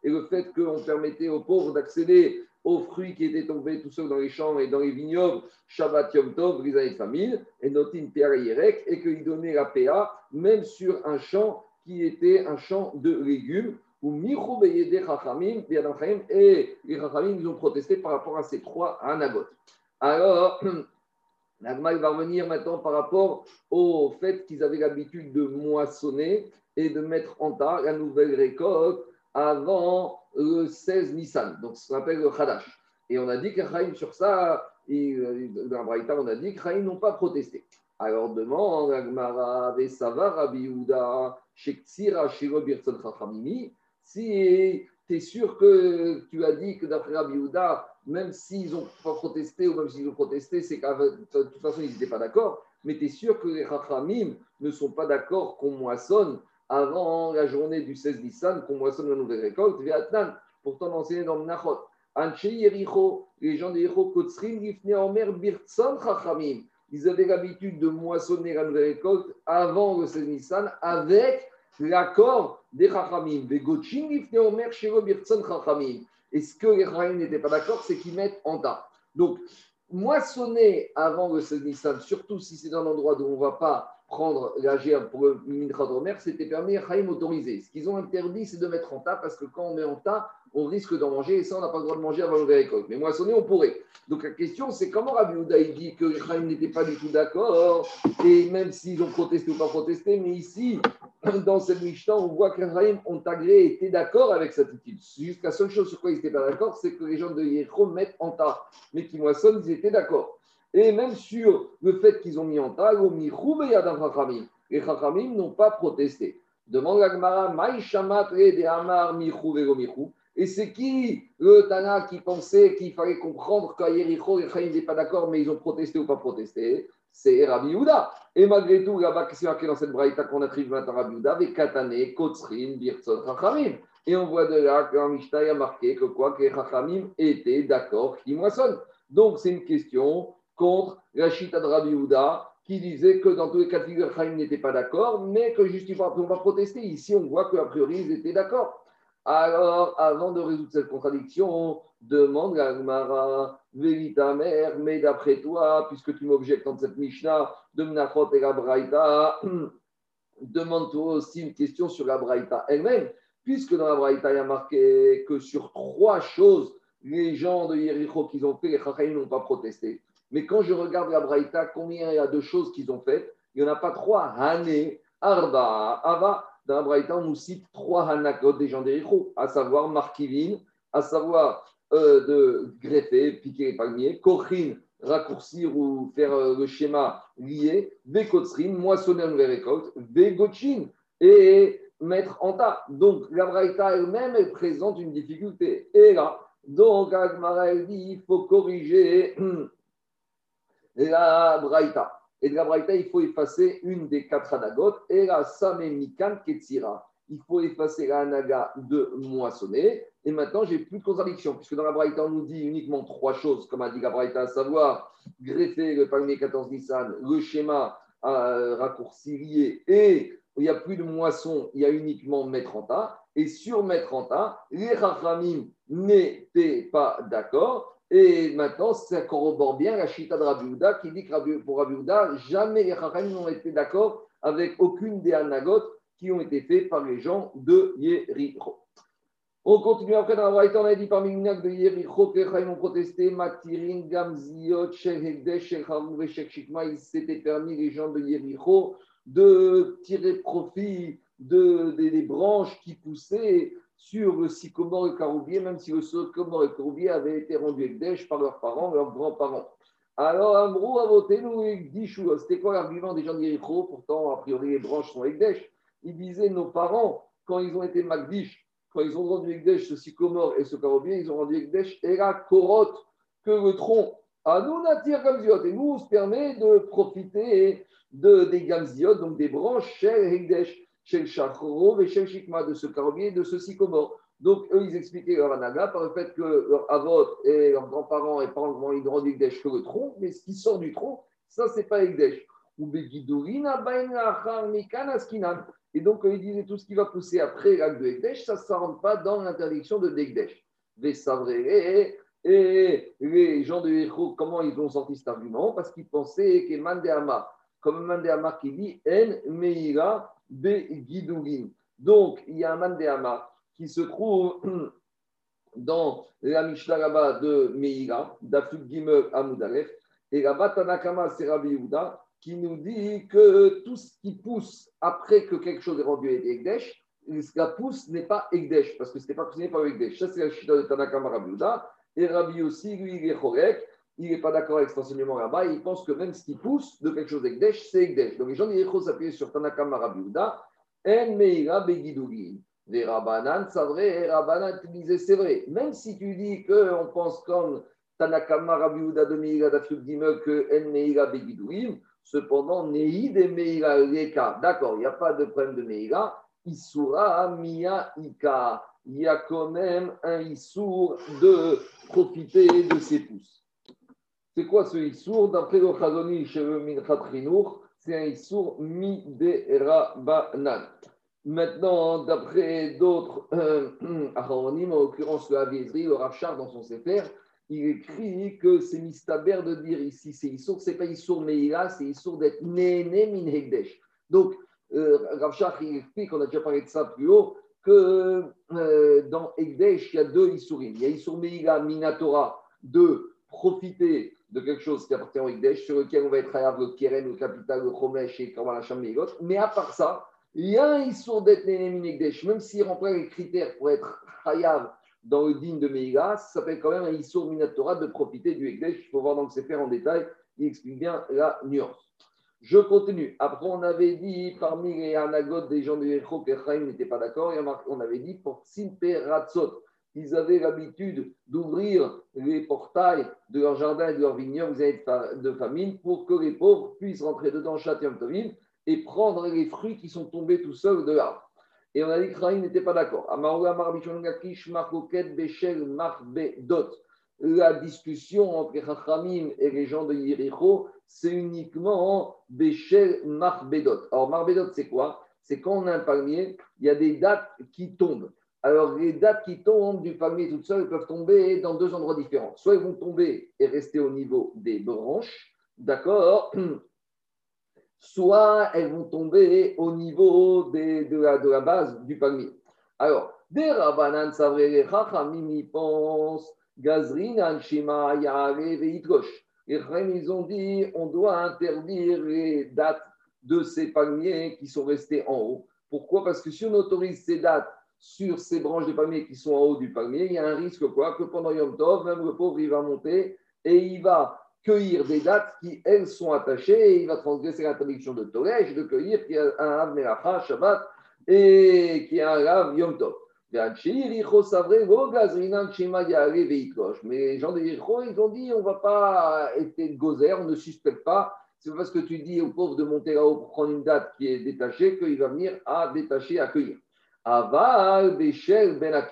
et le fait qu'on permettait aux pauvres d'accéder aux fruits qui étaient tombés tout seuls dans les champs et dans les vignobles, Shabbat Yom Tov, les années de famille, et Notin Yerek, et qu'ils donnaient la PA même sur un champ qui était un champ de légumes, ou Michou Beyede Chachamim, et les Chachamim, ils ont protesté par rapport à ces trois anagotes. Alors, Nagma va revenir maintenant par rapport au fait qu'ils avaient l'habitude de moissonner et de mettre en tas la nouvelle récolte avant le 16 Nissan, donc ce qu'on appelle le Hadash. Et on a dit que Chaim, sur ça, dans Braïta, on a dit que Chaim n'ont pas protesté. Alors demande Agmara, Vesava, Rabbi Yehuda, Shektsira, Shiro, Birson, si tu es sûr que tu as dit que d'après Rabbi Yehuda, même s'ils n'ont pas protesté ou même s'ils ont protesté, c'est qu'à de toute façon, ils n'étaient pas d'accord. Mais tu es sûr que les Rachamim ne sont pas d'accord qu'on moissonne avant la journée du 16 Nissan, qu'on moissonne la nouvelle récolte. Viatnan, pourtant enseigné dans. Anche Yericho, les gens de Yericho, Omer, Birtsan Ils avaient l'habitude de moissonner la nouvelle récolte avant le 16 Nissan avec l'accord des Chachamim. Et ce que les Chachamim n'étaient pas d'accord, c'est qu'ils mettent en tas. Donc, moissonner avant le Nissan, surtout si c'est dans un endroit où on ne va pas prendre la gerbe pour le Mincha c'était permis, Chaim autorisé. Ce qu'ils ont interdit, c'est de mettre en tas, parce que quand on met en tas, on risque d'en manger, et ça, on n'a pas le droit de manger avant la récolte. Mais moissonner, on pourrait. Donc la question, c'est comment Rabbi Houda dit que les n'étaient pas du tout d'accord, et même s'ils ont protesté ou pas protesté, mais ici, dans cette Mishnah, on voit que les ont agréé, étaient d'accord avec cette attitude. Juste la seule chose sur quoi ils n'étaient pas d'accord, c'est que les gens de Yéchro mettent en tas, mais qui moissonnent, ils étaient d'accord. Et même sur le fait qu'ils ont mis en tag, les Chachamim n'ont pas protesté. Demande la Gemara, de Amar Michou Et c'est qui le Tana qui pensait qu'il fallait comprendre qu'à Yericho, les n'étaient pas d'accord, mais ils ont protesté ou pas protesté? C'est Rabbi Yehuda. Et malgré tout, là-bas, c'est marqué dans cette braïta qu'on attribue à Rabbi Yehuda, avec Katane, Kotzrin, Birtzot, Chachamim. Et on voit de là qu'en Mishnah, a marqué que quoi, que les Chachamim d'accord qu'ils moissonnent. Donc, c'est une question contre la Chita de Rabbi qui disait que dans tous les cas de figure, n'était pas d'accord, mais que justement, on va protester. Ici, on voit qu'a priori, ils étaient d'accord. Alors, avant de résoudre cette contradiction, on demande à Gmara, ta mère, mais d'après toi, puisque tu m'objectes dans cette Mishnah de Mnachot et la Braïta, demande-toi aussi une question sur la Braïta elle-même, puisque dans la Braïta, il y a marqué que sur trois choses, les gens de Yericho qu'ils ont fait, les Chachamim n'ont pas protesté. Mais quand je regarde la Braïta, combien il y a de choses qu'ils ont faites Il n'y en a pas trois. Hané, Arba, Ava. Dans la Braïta, on nous cite trois Hanakot des gens d'Ericho, à savoir Markivin, à savoir euh, de greffer, piquer les palmiers, Kochin, raccourcir ou faire euh, le schéma lié, Vekotsrin, moissonner une récolte, Vegochin, et mettre en tas. Donc la Braïta elle-même, elle présente une difficulté. Et là, donc Agmara, elle dit il faut corriger la Braïta. Et de la Braïta, il faut effacer une des quatre anagotes, et la Samemikan Ketsira. Il faut effacer la anaga de moissonner. Et maintenant, j'ai plus de contradiction, puisque dans la Braïta, on nous dit uniquement trois choses, comme a dit la Braïta, à savoir greffer le palmier 14 Nissan, le schéma euh, raccourci lié, et il n'y a plus de moisson, il y a uniquement mettre en tas. Et sur mettre en tas, les Rachamim n'étaient pas d'accord. Et maintenant, ça corrobore bien la chita de Rabbi qui dit que pour Rabbi jamais les Chachamim n'ont été d'accord avec aucune des anagotes qui ont été faites par les gens de Yericho. On continue après dans la on a dit parmi les de Yericho que les Chachamim ont protesté, Matirin, Gamziot, Shel Hekdesh, Shel Harou et Shel Shikma, il s'était permis les gens de Yericho de tirer profit de, des branches qui poussaient sur le sycomore et le caroubier, même si le sycomore et le caroubier avaient été rendus Ekdesh par leurs parents, leurs grands-parents. Alors, Amrou a voté, nous, C'était quoi l'argument des gens d'Yericho Pourtant, a priori, les branches sont Ekdesh. Ils disaient, nos parents, quand ils ont été Magdish, quand ils ont rendu Ekdesh ce sycomore et ce caroubier, ils ont rendu Ekdesh et la corotte, que le tronc. À nous, natir gamziot. Et nous, on se permet de profiter de, des gamziot, donc des branches chez Ekdesh de ce carobier et de ce sycomore. Donc, eux, ils expliquaient leur anaga par le fait que leur avot et leurs grands-parents et parents, ils rendent que le tronc, mais ce qui sort du tronc, ça, c'est pas Ekdesh. Ou Et donc, ils disaient tout ce qui va pousser après l'acte de Ekdesh, ça ne rentre pas dans l'interdiction de Ekdesh. Et les gens de Yécho, comment ils ont sorti cet argument? Parce qu'ils pensaient que Mandéama, comme Mandéama qui dit En Meira Guidourin. Donc, il y a un Mandéama qui se trouve dans la Mishnah de Meira, d'Afuk Gimel Amoudalef, et là-bas, Tanakama Serabi qui nous dit que tout ce qui pousse après que quelque chose est rendu Egdesh, qui pousse n'est pas Egdesh, parce que ce n'est pas poussé par Egdesh. Ça, c'est la Shita de Tanakama Rabbi Et Rabbi aussi, lui, il est Chorek, il n'est pas d'accord avec cet enseignement là-bas, il pense que même ce qui pousse de quelque chose d'Ekdesh, c'est Ekdesh. Donc les gens d'Yechos s'appuient sur Tanakam Rabiuda, En Meira Begidugin. Les Rabbanan, c'est vrai, Rabbanan disait c'est vrai. Même si tu dis qu'on pense comme Tanakama Rabiuda de Meira d'Afyud Gimel que En Meira Begidugin, cependant, Nehi de Meira Leka. D'accord, il n'y a pas de problème de Meira. Isura Mia Ika. Il y a quand même un Issour de profiter de ses pouces. C'est quoi ce Issour D'après le Chazoni chez le c'est un Issour mi de Rabanan. Maintenant, d'après d'autres euh, en l'occurrence le Aviezri, le Rachar dans son Sefer, il écrit que c'est mistaber de dire ici, c'est Issour, c'est pas Issour Meïla, c'est Issour d'être Néné Min Hegdesh. Donc, euh, il explique, on a déjà parlé de ça plus haut, que euh, dans Hegdesh, il y a deux Issourim. Il y a Issour Meïla Minatora, de profiter de quelque chose qui appartient au Hegdesh, sur lequel on va être à le Keren, le capital, le Chomesh et la Meïgot. Mais à part ça, il y a un Issour d'être Néné Min Hegdesh, même s'il remplit les critères pour être Hayav dans le digne de Meïga, ça s'appelle quand même un Issour Minatora de profiter du Ekdesh. Il faut voir dans le Sefer en détail, il explique bien la nuance. Je continue. Après, on avait dit, parmi les anagotes des gens de Yecho, que n'était pas d'accord, on avait dit pour Simpe Ratzot, ils avaient l'habitude d'ouvrir les portails de leur jardin et de leur vignoble de famine pour que les pauvres puissent rentrer dedans, Chatiam Tovim, et prendre les fruits qui sont tombés tout seuls de l'arbre. Et on a dit que Rahim n'était pas d'accord. La discussion entre Chachamim et les gens de Yericho, c'est uniquement Beshel Marbedot. Alors, Marbedot, c'est quoi? C'est quand on a un palmier, il y a des dates qui tombent. Alors, les dates qui tombent du palmier tout seul peuvent tomber dans deux endroits différents. Soit ils vont tomber et rester au niveau des branches, d'accord soit elles vont tomber au niveau de, la, base du palmier. Alors, des Rabanan Savrele Chachamim pensent, Gazrin Shema Yare Veitgosh. Les ils ont dit on doit interdire les dates de ces palmiers qui sont restés en haut. Pourquoi? Parce que si on autorise ces dates sur ces branches de palmier qui sont en haut du palmier, il y a un risque quoi Que pendant Yom Tov, même le pauvre, il va monter et il va cueillir des dates qui, elles, sont attachées et il va transgresser l'interdiction de Torech de cueillir qui a un Av Shabbat, et qui a un Av Yom Tov. Mais les gens de Yericho, ils ont dit on ne va pas être gozer, on ne suspecte pas. C'est parce que tu dis au pauvre de monter là-haut pour prendre une date qui est détachée qu'il va venir à détacher, à cueillir. Aval, Béchel, Ben.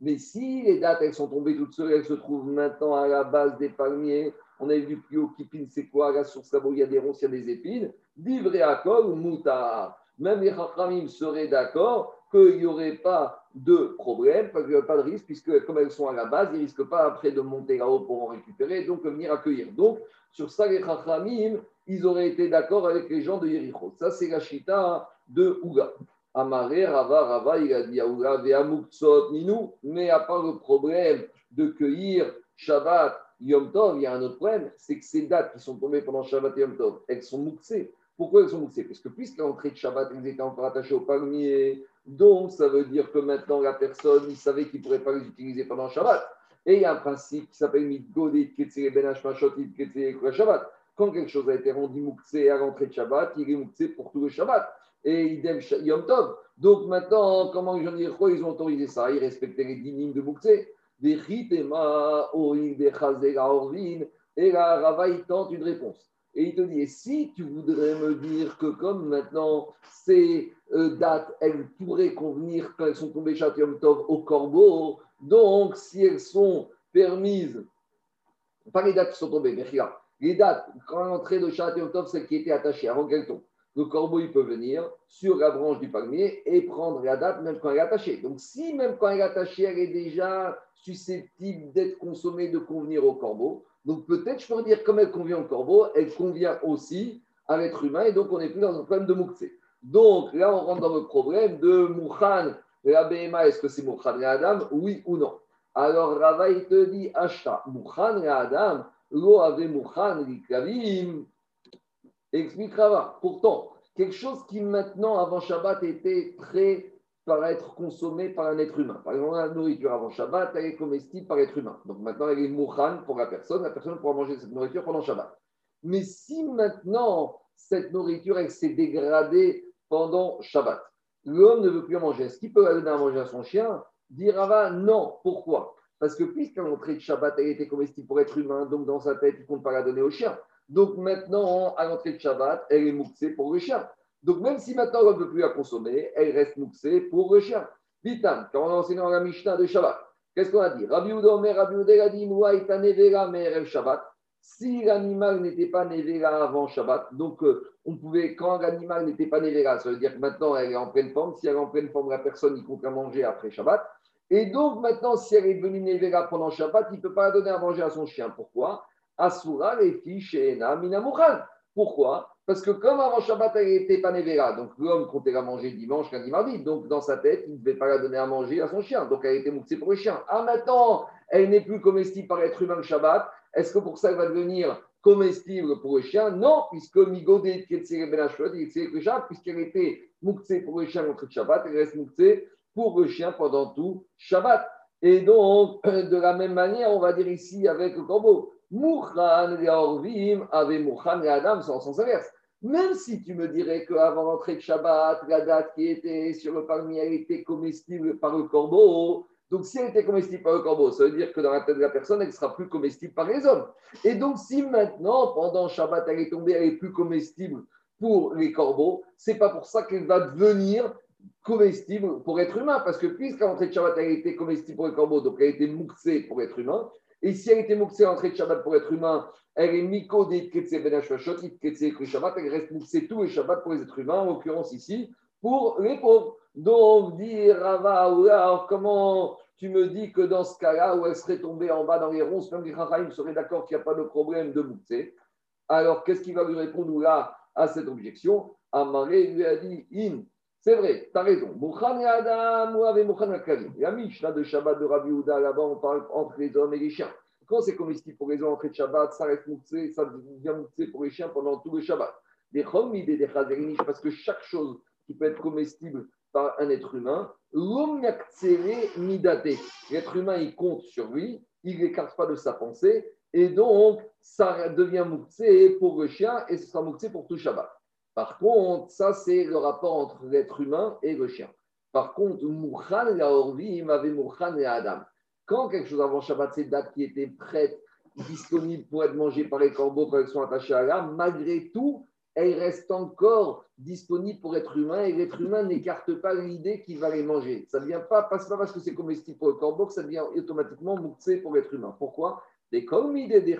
Mais si les dates, elles sont tombées toutes seules, elles se trouvent maintenant à la base des palmiers, on a vu plus haut Kipin, c'est quoi? La source là il y a des ronces, il y a des épines. Livré à ou mouta? Même les Chachamim seraient d'accord qu'il n'y aurait pas de problème, pas de risque, puisque comme elles sont à la base, ils ne risquent pas après de monter là-haut pour en récupérer, donc venir accueillir. Donc, sur ça, les Chachamim, ils auraient été d'accord avec les gens de Yericho. Ça, c'est la chita de Ouga. Amaré, Rava, Rava, il a dit à Ouga, Ninou, mais à part le problème de cueillir Shabbat Yom Tov, il y a un autre problème, c'est que ces dates qui sont tombées pendant Shabbat et Yom Tov, elles sont mouxées. Pourquoi elles sont mouxées? Parce que puisque l'entrée de Shabbat, elles étaient encore attachées au palmier, donc ça veut dire que maintenant la personne, il savait qu'il ne pourrait pas les utiliser pendant Shabbat. Et il y a un principe qui s'appelle Mitgodit, Ketsere Benash Mashot, Ketsere Shabbat. Quand quelque chose a été rendu mouxé à l'entrée de Shabbat, il est mouxé pour tout le Shabbat. Et idem Yom Tov. Donc maintenant, comment ils ont autorisé ça? Ils respectaient les dynimes de mouxé. Et là, Rava, il tente une réponse. Et il te dit, et si tu voudrais me dire que comme maintenant ces euh, dates, elles pourraient convenir quand elles sont tombées Yom Tov au corbeau, donc si elles sont permises, pas les dates qui sont tombées, mais regarde, les dates, quand l'entrée de Yom Tov, celle qui était attachée avant qu'elle tombe, le corbeau, il peut venir sur la branche du palmier et prendre la date même quand elle est attachée. Donc, si même quand elle est attachée, elle est déjà susceptible d'être consommée, de convenir au corbeau, donc peut-être je pourrais dire comme elle convient au corbeau, elle convient aussi à l'être humain et donc on n'est plus dans un problème de mouktsé. Donc là, on rentre dans le problème de Moukhan, la BMA, est-ce que c'est Moukhan et Adam? Oui ou non? Alors Rava, il te dit Ashta, Moukhan et Adam, lo ave Moukhan, Kavim, Explique Rava. Pourtant, quelque chose qui maintenant, avant Shabbat, était prêt par être consommé par un être humain. Par exemple, la nourriture avant Shabbat, elle est comestible par l'être humain. Donc maintenant, elle est mouchan pour la personne. La personne pourra manger cette nourriture pendant Shabbat. Mais si maintenant, cette nourriture, elle s'est dégradée pendant Shabbat, l'homme ne veut plus en manger. Est-ce qu'il peut la donner à manger à son chien? Dit Rava, non. Pourquoi? Parce que puisqu'à l'entrée de Shabbat, elle était comestible pour être humain, donc dans sa tête, il ne compte pas la donner au chien. Donc maintenant, à l'entrée de Shabbat, elle est mouxée pour le chien. Donc même si maintenant on ne peut plus la consommer, elle reste mouxée pour le chien. Vitam, quand on a enseigné dans la Mishnah de Shabbat, qu'est-ce qu'on a dit? Rabbi Udomer, Rabbi a dit Shabbat. si l'animal n'était pas Nevera avant Shabbat, donc euh, on pouvait, quand l'animal n'était pas Nevera, ça veut dire que maintenant elle est en pleine forme. Si elle est en pleine forme, la personne y compte à manger après Shabbat. Et donc maintenant, si elle est devenue Nevera pendant Shabbat, il ne peut pas la donner à manger à son chien. Pourquoi? Asura, les fiches et Minamukhal. Pourquoi? Parce que comme avant Shabbat, elle n'était pas donc l'homme comptait la manger dimanche, lundi, mardi. Donc dans sa tête, il ne devait pas la donner à manger à son chien. Donc elle était mouxée pour le chien. Ah maintenant, elle n'est plus comestible par l'être humain le Shabbat. Est-ce que pour ça, elle va devenir comestible pour le chien? Non, puisque Migodé puisqu'elle était mouxée pour le chien contre Shabbat, elle reste mouxée pour le chien pendant tout Shabbat. Et donc, de la même manière, on va dire ici avec le corbeau, Mouchan Orvim avait Mouchan et Adam, c'est en sens inverse. Même si tu me dirais qu'avant l'entrée de Shabbat, la date qui était sur le palmier, elle était comestible par le corbeau. Donc, si elle était comestible par le corbeau, ça veut dire que dans la tête de la personne, elle ne sera plus comestible par les hommes. Et donc, si maintenant, pendant Shabbat, elle est tombée, elle est plus comestible pour les corbeaux, c'est pas pour ça qu'elle va devenir comestible pour être humain. Parce que puisqu'à l'entrée de Shabbat, elle était comestible pour les corbeaux, donc elle été mouxée pour être humain, et si elle était mouxée à l'entrée de Shabbat pour être humain, elle est miko de Shabbat, elle reste mouxée tous les Shabbat pour les êtres humains, en l'occurrence ici, pour les pauvres. Donc, dire Rava, comment tu me dis que dans ce cas-là, où elle serait tombée en bas dans les ronces, même les Chachayim seraient d'accord qu'il n'y a pas de problème de mouxée Alors, qu'est-ce qu'il va lui répondre là à cette objection? Amaré lui a dit In, c'est vrai, tu as raison. Adam, La Mishnah de Shabbat de Rabbi Houda, là-bas, on parle entre les hommes et les chiens. Quand c'est comestible pour les hommes de Shabbat, ça reste mouxé, ça devient mouxé pour les chiens pendant tout le Shabbat. Parce que chaque chose qui peut être comestible par un être humain, midate. L'être humain, il compte sur lui, il n'écarte pas de sa pensée, et donc ça devient mouxé pour le chien et ce sera mouxé pour tout Shabbat. Par contre, ça, c'est le rapport entre l'être humain et le chien. Par contre, Mouchan la Orvi, il avait Mouchan et Adam. Quand quelque chose avant Shabbat, c'est date qui était prête, disponible pour être mangée par les corbeaux quand elles sont attachées à l'âme, malgré tout, elle reste encore disponible pour être humain et l'être humain n'écarte pas l'idée qu'il va les manger. Ça ne vient pas, pas parce que c'est comestible pour le corbeau que ça devient automatiquement mouxé pour l'être humain. Pourquoi? Des des des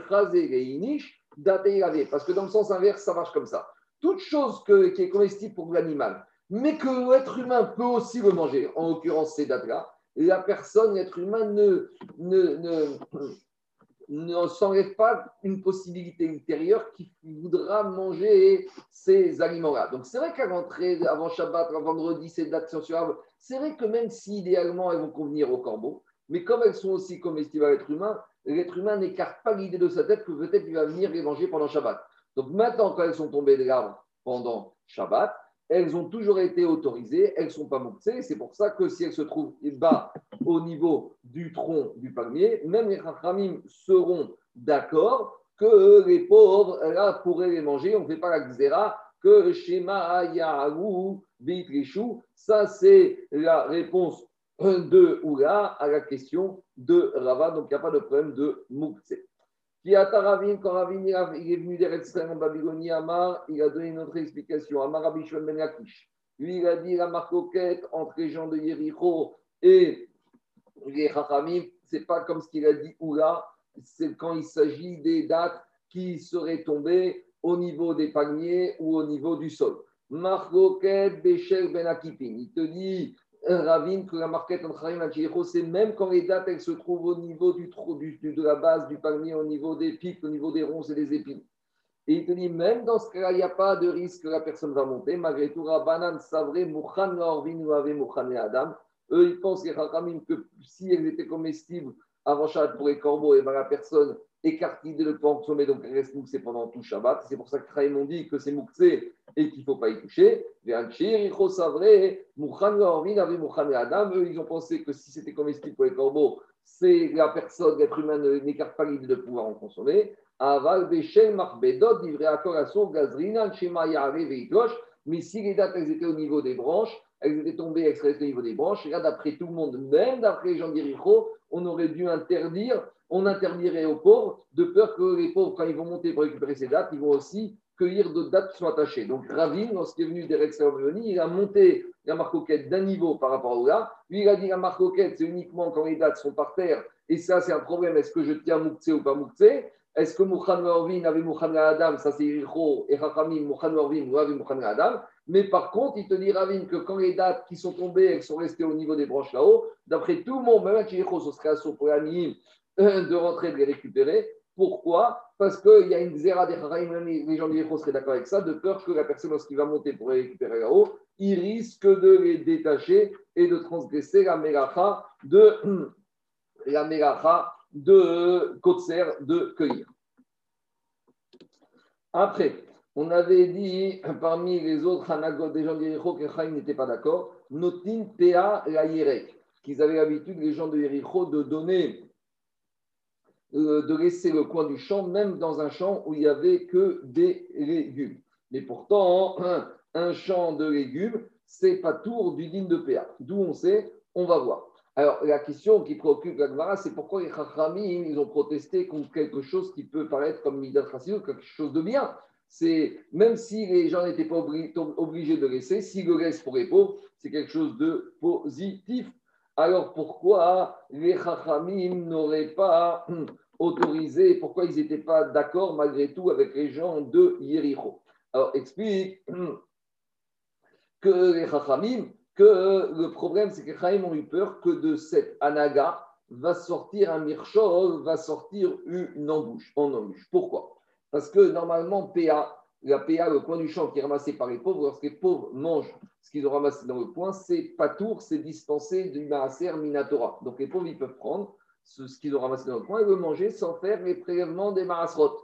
parce que dans le sens inverse, ça marche comme ça toute chose qui est comestible pour l'animal, mais que l'être humain peut aussi le manger, en l'occurrence ces dates-là, la personne, l'être humain, ne, ne, ne, s'enlève pas une possibilité ultérieure qui voudra manger ces aliments-là. Donc c'est vrai qu'à l'entrée, avant Shabbat, avant vendredi, ces dates sur c'est vrai que même si idéalement elles vont convenir au corbeau, mais comme elles sont aussi comestibles à l'être humain, l'être humain n'écarte pas l'idée de sa tête que peut-être il va venir les manger pendant Shabbat. Donc maintenant, quand elles sont tombées de l'arbre pendant Shabbat, elles ont toujours été autorisées, elles ne sont pas mouxées. C'est pour ça que si elles se trouvent bas au niveau du tronc du palmier, même les chachamim seront d'accord que les pauvres là, pourraient les manger. On ne fait pas la xéra que Shema Yahu Beitrishu. Ça, c'est la réponse de Oula à la question de Rava. Donc, il n'y a pas de problème de mouxé. Qui a Taravin, quand Ravin il est venu d'Eretzrayim en Babylonie, Amar, il a donné une autre explication. Amar Rabbi Ben Lakish. Lui, il a dit la marcoquette entre les gens de Yericho et les Chachamim, c'est pas comme ce qu'il a dit Oula, c'est quand il s'agit des dates qui seraient tombées au niveau des palmiers ou au niveau du sol. Marcoquette, Béchel, Ben Akipin. Il te dit ravine que la marquette Chaim et c'est même quand les dates elles se trouvent au niveau du, de la base du palmier, au niveau des pics, au niveau des ronces et des épines. Et il te dit, même dans ce cas-là, il n'y a pas de risque que la personne va monter. Malgré tout, Rabbanan Savré, Mouchan Orvin ou Ave Mouchan et Adam. Eux, ils pensent, les que si elles étaient comestibles avant Shabbat pour les corbeaux, et ben la personne écarte l'idée de consommer, donc elle reste mouxée pendant tout Shabbat. C'est pour ça que Chaim ont dit que c'est mouxé et qu'il ne faut pas y toucher. Eux, ils ont pensé que si c'était comestible pour les corbeaux, c'est la personne, l'être humain n'écarte pas l'idée de pouvoir en consommer. Aval, Mais si les dates elles étaient au niveau des branches, elles étaient tombées, elles seraient au niveau des branches. Et là, d'après tout le monde, même d'après les gens d'Iricho, on aurait dû interdire, on interdirait aux pauvres, de peur que les pauvres, quand ils vont monter pour récupérer ces dates, ils vont aussi cueillir d'autres dates qui sont attachées. Donc Ravine, lorsqu'il est venu d'Erex il a monté la marcoquette d'un niveau par rapport au là. Lui, il a dit la marcoquette, c'est uniquement quand les dates sont par terre. Et ça, c'est un problème. Est-ce que je tiens Mouktsé ou pas Mouktsé? Est-ce que Mouchan Orvin avait Mouchan Adam, ça c'est Yericho, et Rachamim, Mouchan Orvin, ou avait Mouchan Adam Mais par contre, il te dit Ravin que quand les dates qui sont tombées, elles sont restées au niveau des branches là-haut, d'après tout le monde, même avec Yericho, ce serait assaut pour de rentrer, de les récupérer. Pourquoi? Parce qu'il y a une zéra des Charaïm, les gens du seraient d'accord avec ça, de peur que la personne, lorsqu'il va monter pour les récupérer là-haut, il risque de les détacher et de transgresser la mélacha de la de Kotser de cueillir. Après, on avait dit parmi les autres Hanagot des gens d'Yericho que Chaim n'était pas d'accord, Notin Pea la qu'ils avaient l'habitude, les gens de Yericho, de donner, de laisser le coin du champ, même dans un champ où il n'y avait que des légumes. Mais pourtant, un, champ de légumes, c'est pas tour du digne de Péa. D'où on sait, on va voir. Alors, la question qui préoccupe la c'est pourquoi les Chachamim, ils ont protesté contre quelque chose qui peut paraître comme Midat ou quelque chose de bien. C'est Même si les gens n'étaient pas obligés de laisser, si le laissent pour les pauvres, c'est quelque chose de positif. Alors, pourquoi les Chachamim n'auraient pas autorisé, pourquoi ils n'étaient pas d'accord malgré tout avec les gens de Yericho Alors, explique que les Chachamim, que le problème, c'est que Chaim ont eu peur que de cette anaga va sortir un mirchol, va sortir une embouche, en embouche. Pourquoi? Parce que normalement, PA, la PA, le coin du champ qui est ramassé par les pauvres, lorsque les pauvres mangent ce qu'ils ont ramassé dans le coin, c'est pas tour, c'est dispensé du maaser minatora. Donc les pauvres, ils peuvent prendre ce, qu'ils ont ramassé dans le coin et le manger sans faire les prélèvements des maasrot.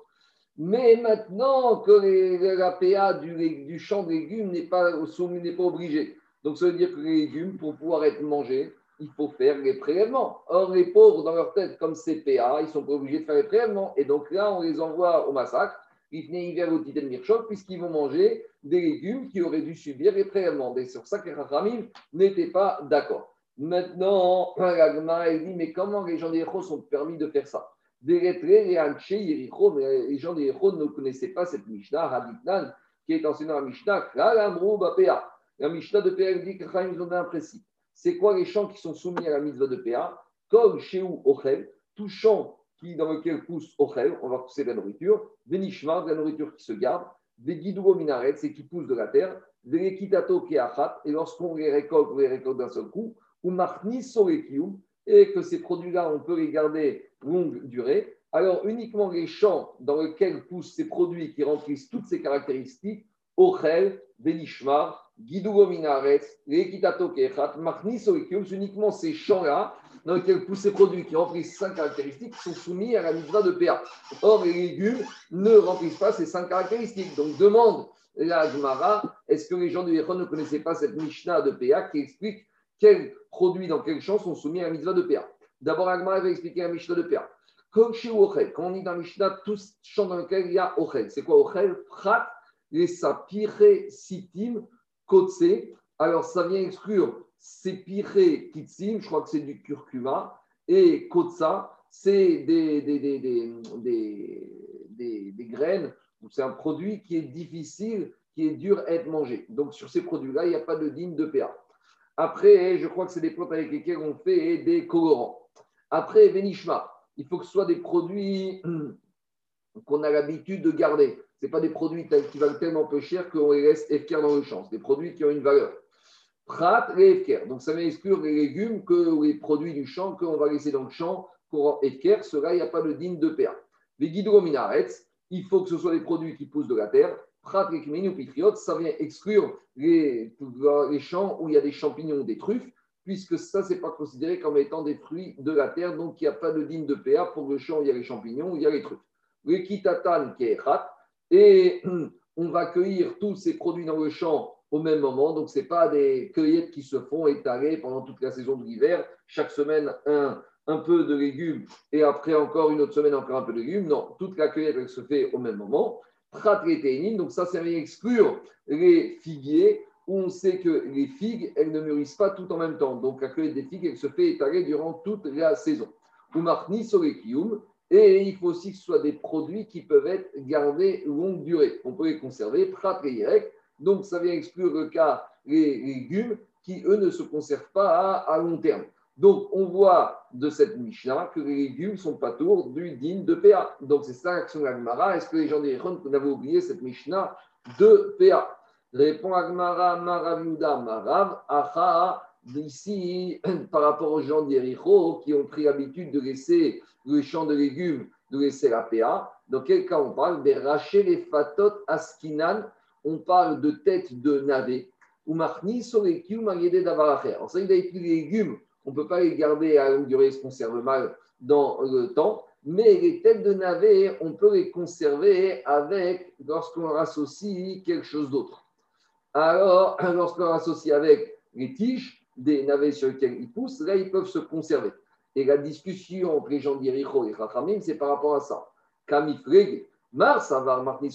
Mais maintenant que la PA du, du champ de légumes n'est pas, n'est pas obligée, donc, ça veut dire que les légumes, pour pouvoir être mangés, il faut faire les prélèvements. Or, les pauvres, dans leur tête, comme c'est PA, ils sont pas obligés de faire les prélèvements. Et donc là, on les envoie au massacre, puisqu'ils vont manger des légumes qui auraient dû subir les prélèvements. Et c'est sur ça que les Rachamim n'étaient pas d'accord. Maintenant, la dit Mais comment les gens des sont permis de faire ça? Les gens des ne connaissaient pas cette Mishnah, qui est enseignée dans la Mishnah, la Mishnah de PA dit que ils ont un. C'est quoi les champs qui sont soumis à la mitzvah de Comme chez ou Ochel, tout champ qui, dans lequel pousse Ochel, on va pousser de la nourriture, Benishma, de la nourriture qui se garde, des guidougo minaret, c'est qui pousse de la terre, des lekitato keachat, et lorsqu'on les récolte, on les récolte d'un seul coup, ou marni sorekium, et que ces produits-là, on peut les garder longue durée. Alors, uniquement les champs dans lesquels poussent ces produits qui remplissent toutes ces caractéristiques, Ochel, Benishma, Guidugo Minaretz, Lekitato Kechat, Machniso uniquement ces champs-là, dans lesquels poussent ces produits qui remplissent cinq caractéristiques, sont soumis à la mitzvah de PA. Or, les légumes ne remplissent pas ces cinq caractéristiques. Donc, demande la Gemara, est-ce que les gens du Yechon ne connaissaient pas cette Mishnah de PA qui explique quels produits dans quels champs sont soumis à la mitzvah de PA D'abord, la Gemara va expliquer la Mishnah de PA. Quand on dit dans la Mishnah, tous champs dans lesquels il y a Ochel. C'est quoi Ochel? Prat, les sapire sitim Alors ça vient exclure Sepire Kitsim, je crois que c'est du curcuma, et Kotsa, c'est des, des, des, des graines, c'est un produit qui est difficile, qui est dur à être mangé. Donc sur ces produits-là, il n'y a pas de digne de PA. Après, je crois que c'est des plantes avec lesquelles on fait des colorants. Après, Benishma, il faut que ce soit des produits qu'on a l'habitude de garder. Ce pas des produits qui valent tellement peu cher qu'on les laisse efker dans le champ. C'est des produits qui ont une valeur. Prat et efker. Donc ça va exclure les légumes que les produits du champ qu'on va laisser dans le champ pour efker. Cela, il n'y a pas de digne de père. Les guidrominaretz, il faut que ce soit des produits qui poussent de la terre. Prat et pitriot, ça vient exclure les, champs où il y a des champignons, des truffes puisque ça, ce n'est pas considéré comme étant des fruits de la terre, donc il n'y a pas de digne de PA pour le champ où il y a les champignons, où il y a les truffes. Le kitatan qui est et on va cueillir tous ces produits dans le champ au même moment. Donc, ce n'est pas des cueillettes qui se font étaler pendant toute la saison de l'hiver. Chaque semaine, un, un peu de légumes et après encore une autre semaine, encore un peu de légumes. Non, toute la cueillette, elle se fait au même moment. Donc, ça, ça vient exclure les figuiers où on sait que les figues, elles ne mûrissent pas tout en même temps. Donc, la cueillette des figues, elle se fait étaler durant toute la saison. Ou marni et il faut aussi que ce soit des produits qui peuvent être gardés longue durée. On peut les conserver, prat et Donc, ça vient exclure le cas les légumes qui, eux, ne se conservent pas à, long terme. Donc, on voit de cette Mishnah que les légumes sont pas tours du din de PA. Donc, c'est ça l'action de l'Agmara. Est-ce que les gens vous n'avez oublié cette Mishnah de PA Répond Agmara, Maravuda, Marav, Acha, ici, par rapport aux gens d'Ericho qui ont pris l'habitude de laisser le champ de légumes, de laisser la PA. Dans quel cas on parle Des rachés les fatot askinan, on parle de tête de navet. Ou marni sur les kium d'avaracher. Les légumes on ne peut pas les garder à longue durée, ils se conservent mal dans le temps. Mais les têtes de navet, on peut les conserver avec lorsqu'on associe quelque chose d'autre. Alors, lorsqu'on associe avec les tiges des navets sur lesquels ils poussent, là, ils peuvent se conserver. Et la discussion entre les gens d'Iricho et Chachamim, c'est par rapport à ça. Kamifreg, Mars, Avar, Martin,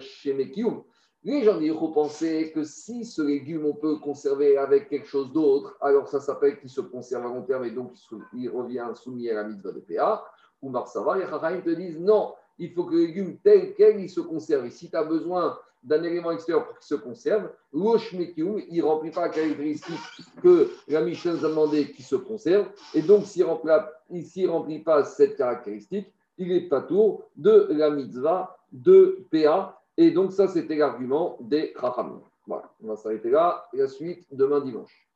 chez Mekium. Les gens faut penser que si ce légume, on peut conserver avec quelque chose d'autre, alors ça s'appelle qu'il se conserve à long terme et donc il revient soumis à la mitzvah de PA. Ou Marsava, les Chachamim te disent non, il faut que le légume tel quel il se conserve. Et si tu as besoin d'un élément extérieur pour qu'il se conserve, l'oshmekium, il ne remplit pas la caractéristique que la Mishnah nous a demandé qu'il se conserve. Et donc, s'il ne remplit, pas cette caractéristique, il est pas tour de la mitzvah de PA et donc, ça, c'était l'argument des Chachamim. Voilà, on va s'arrêter là. Et la suite demain dimanche.